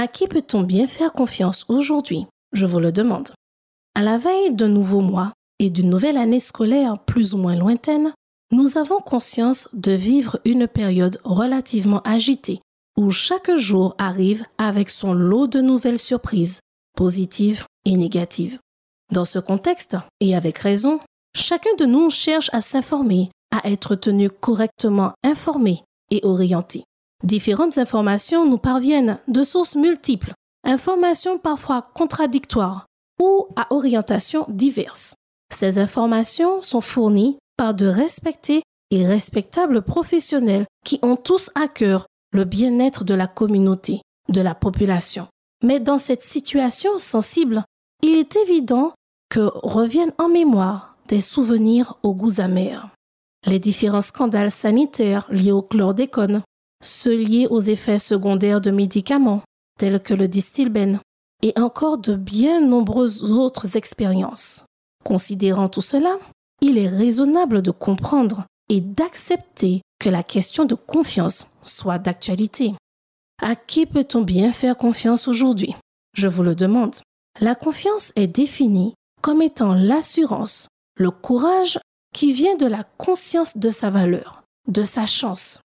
À qui peut-on bien faire confiance aujourd'hui? Je vous le demande. À la veille d'un nouveau mois et d'une nouvelle année scolaire plus ou moins lointaine, nous avons conscience de vivre une période relativement agitée où chaque jour arrive avec son lot de nouvelles surprises, positives et négatives. Dans ce contexte, et avec raison, chacun de nous cherche à s'informer, à être tenu correctement informé et orienté. Différentes informations nous parviennent de sources multiples, informations parfois contradictoires ou à orientation diverses. Ces informations sont fournies par de respectés et respectables professionnels qui ont tous à cœur le bien-être de la communauté, de la population. Mais dans cette situation sensible, il est évident que reviennent en mémoire des souvenirs aux goûts amers. Les différents scandales sanitaires liés au chlordécone, ceux liés aux effets secondaires de médicaments tels que le distilben, et encore de bien nombreuses autres expériences. Considérant tout cela, il est raisonnable de comprendre et d'accepter que la question de confiance soit d'actualité. À qui peut-on bien faire confiance aujourd'hui? Je vous le demande. La confiance est définie comme étant l'assurance, le courage qui vient de la conscience de sa valeur, de sa chance,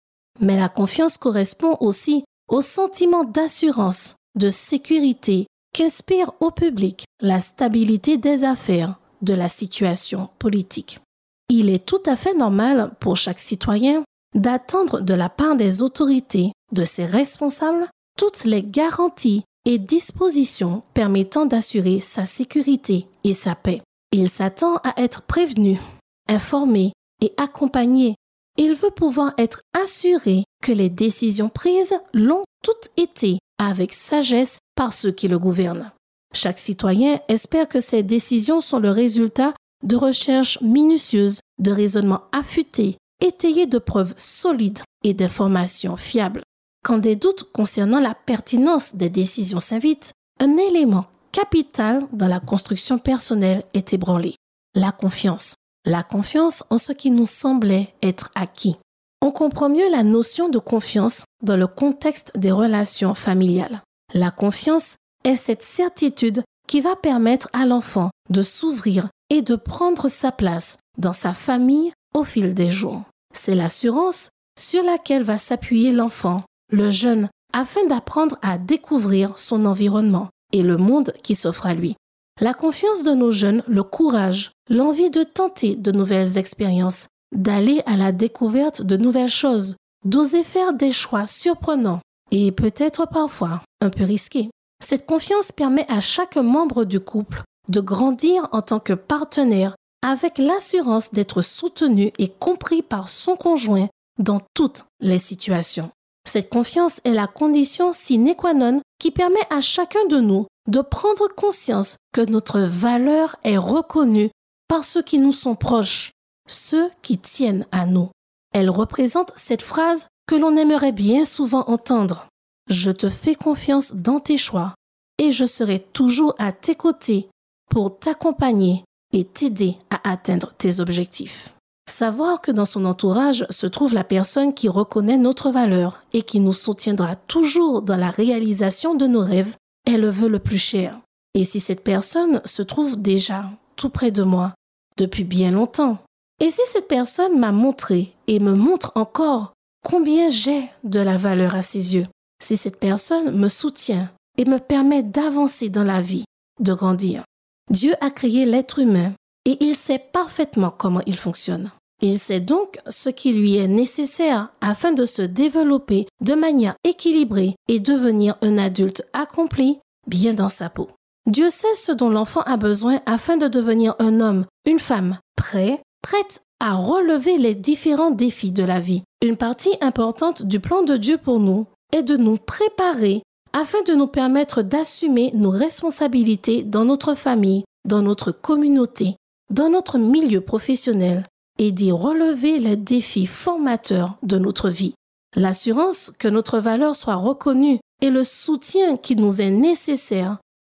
mais la confiance correspond aussi au sentiment d'assurance, de sécurité qu'inspire au public la stabilité des affaires, de la situation politique. Il est tout à fait normal pour chaque citoyen d'attendre de la part des autorités, de ses responsables, toutes les garanties et dispositions permettant d'assurer sa sécurité et sa paix. Il s'attend à être prévenu, informé et accompagné il veut pouvoir être assuré que les décisions prises l'ont toutes été avec sagesse par ceux qui le gouvernent. Chaque citoyen espère que ces décisions sont le résultat de recherches minutieuses, de raisonnements affûtés, étayés de preuves solides et d'informations fiables. Quand des doutes concernant la pertinence des décisions s'invitent, un élément capital dans la construction personnelle est ébranlé, la confiance la confiance en ce qui nous semblait être acquis. On comprend mieux la notion de confiance dans le contexte des relations familiales. La confiance est cette certitude qui va permettre à l'enfant de s'ouvrir et de prendre sa place dans sa famille au fil des jours. C'est l'assurance sur laquelle va s'appuyer l'enfant, le jeune, afin d'apprendre à découvrir son environnement et le monde qui s'offre à lui. La confiance de nos jeunes, le courage, l'envie de tenter de nouvelles expériences, d'aller à la découverte de nouvelles choses, d'oser faire des choix surprenants et peut-être parfois un peu risqués. Cette confiance permet à chaque membre du couple de grandir en tant que partenaire avec l'assurance d'être soutenu et compris par son conjoint dans toutes les situations. Cette confiance est la condition sine qua non qui permet à chacun de nous de prendre conscience que notre valeur est reconnue par ceux qui nous sont proches, ceux qui tiennent à nous. Elle représente cette phrase que l'on aimerait bien souvent entendre. Je te fais confiance dans tes choix et je serai toujours à tes côtés pour t'accompagner et t'aider à atteindre tes objectifs. Savoir que dans son entourage se trouve la personne qui reconnaît notre valeur et qui nous soutiendra toujours dans la réalisation de nos rêves est le vœu le plus cher. Et si cette personne se trouve déjà tout près de moi depuis bien longtemps, et si cette personne m'a montré et me montre encore combien j'ai de la valeur à ses yeux, si cette personne me soutient et me permet d'avancer dans la vie, de grandir. Dieu a créé l'être humain et il sait parfaitement comment il fonctionne. Il sait donc ce qui lui est nécessaire afin de se développer de manière équilibrée et devenir un adulte accompli bien dans sa peau. Dieu sait ce dont l'enfant a besoin afin de devenir un homme, une femme, prêt, prête à relever les différents défis de la vie. Une partie importante du plan de Dieu pour nous est de nous préparer afin de nous permettre d'assumer nos responsabilités dans notre famille, dans notre communauté, dans notre milieu professionnel et d'y relever les défis formateurs de notre vie. L'assurance que notre valeur soit reconnue et le soutien qui nous est nécessaire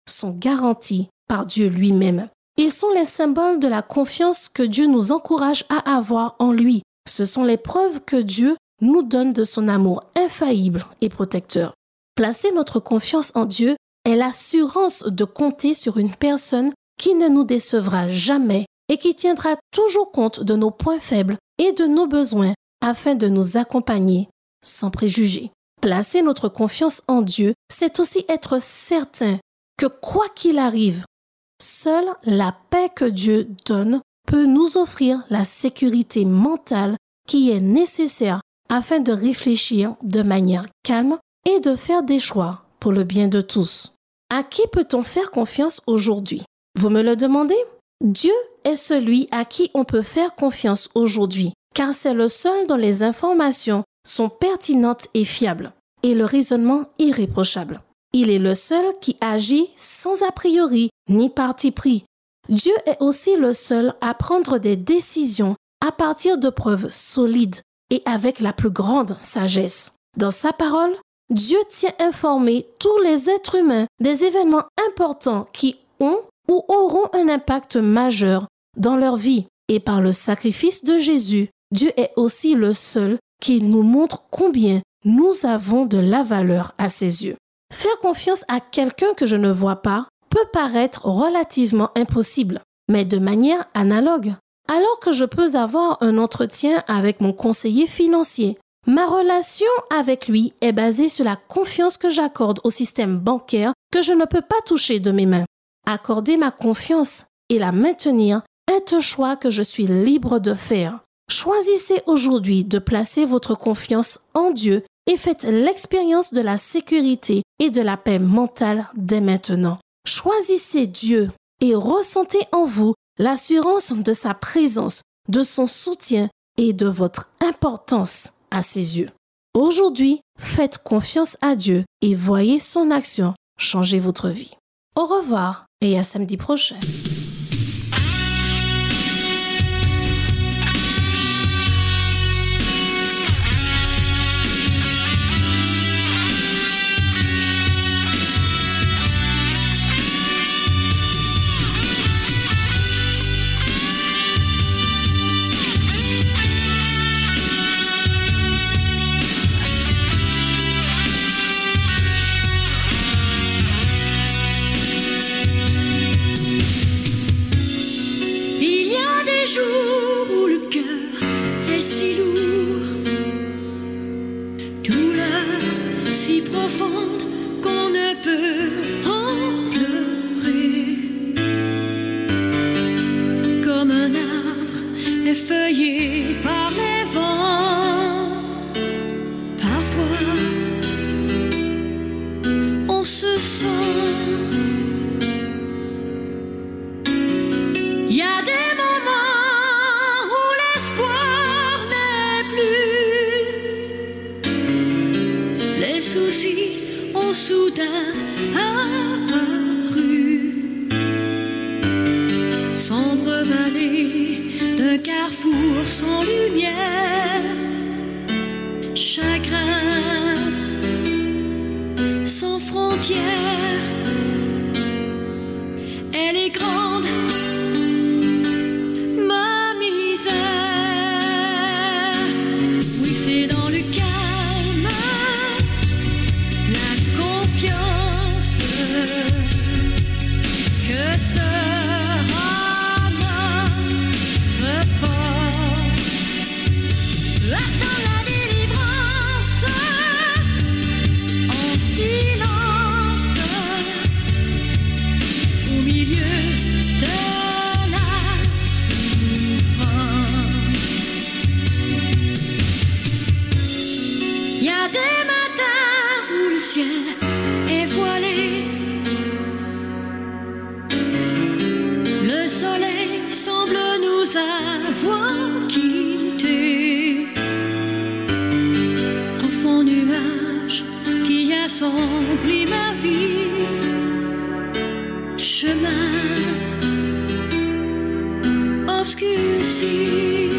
sont garantis par Dieu lui-même. Ils sont les symboles de la confiance que Dieu nous encourage à avoir en lui. Ce sont les preuves que Dieu nous donne de son amour infaillible et protecteur. Placer notre confiance en Dieu est l'assurance de compter sur une personne qui ne nous décevra jamais et qui tiendra toujours compte de nos points faibles et de nos besoins afin de nous accompagner sans préjugés. Placer notre confiance en Dieu, c'est aussi être certain que quoi qu'il arrive, seule la paix que Dieu donne peut nous offrir la sécurité mentale qui est nécessaire afin de réfléchir de manière calme et de faire des choix pour le bien de tous. À qui peut-on faire confiance aujourd'hui? Vous me le demandez? Dieu est celui à qui on peut faire confiance aujourd'hui, car c'est le seul dont les informations sont pertinentes et fiables, et le raisonnement irréprochable. Il est le seul qui agit sans a priori ni parti pris. Dieu est aussi le seul à prendre des décisions à partir de preuves solides et avec la plus grande sagesse. Dans sa parole, Dieu tient informé tous les êtres humains des événements importants qui ont ou auront un impact majeur dans leur vie. Et par le sacrifice de Jésus, Dieu est aussi le seul qui nous montre combien nous avons de la valeur à ses yeux. Faire confiance à quelqu'un que je ne vois pas peut paraître relativement impossible, mais de manière analogue. Alors que je peux avoir un entretien avec mon conseiller financier, ma relation avec lui est basée sur la confiance que j'accorde au système bancaire que je ne peux pas toucher de mes mains. Accorder ma confiance et la maintenir est un choix que je suis libre de faire. Choisissez aujourd'hui de placer votre confiance en Dieu et faites l'expérience de la sécurité et de la paix mentale dès maintenant. Choisissez Dieu et ressentez en vous l'assurance de sa présence, de son soutien et de votre importance à ses yeux. Aujourd'hui, faites confiance à Dieu et voyez son action changer votre vie. Au revoir et à samedi prochain. l'espoir n'est plus. Les soucis ont soudain apparu. Sombre vallée d'un carrefour sans lumière. Chagrin sans frontières. ciel est voilé. Le soleil semble nous avoir quittés. Profond nuage qui assombrit ma vie. Chemin obscurci.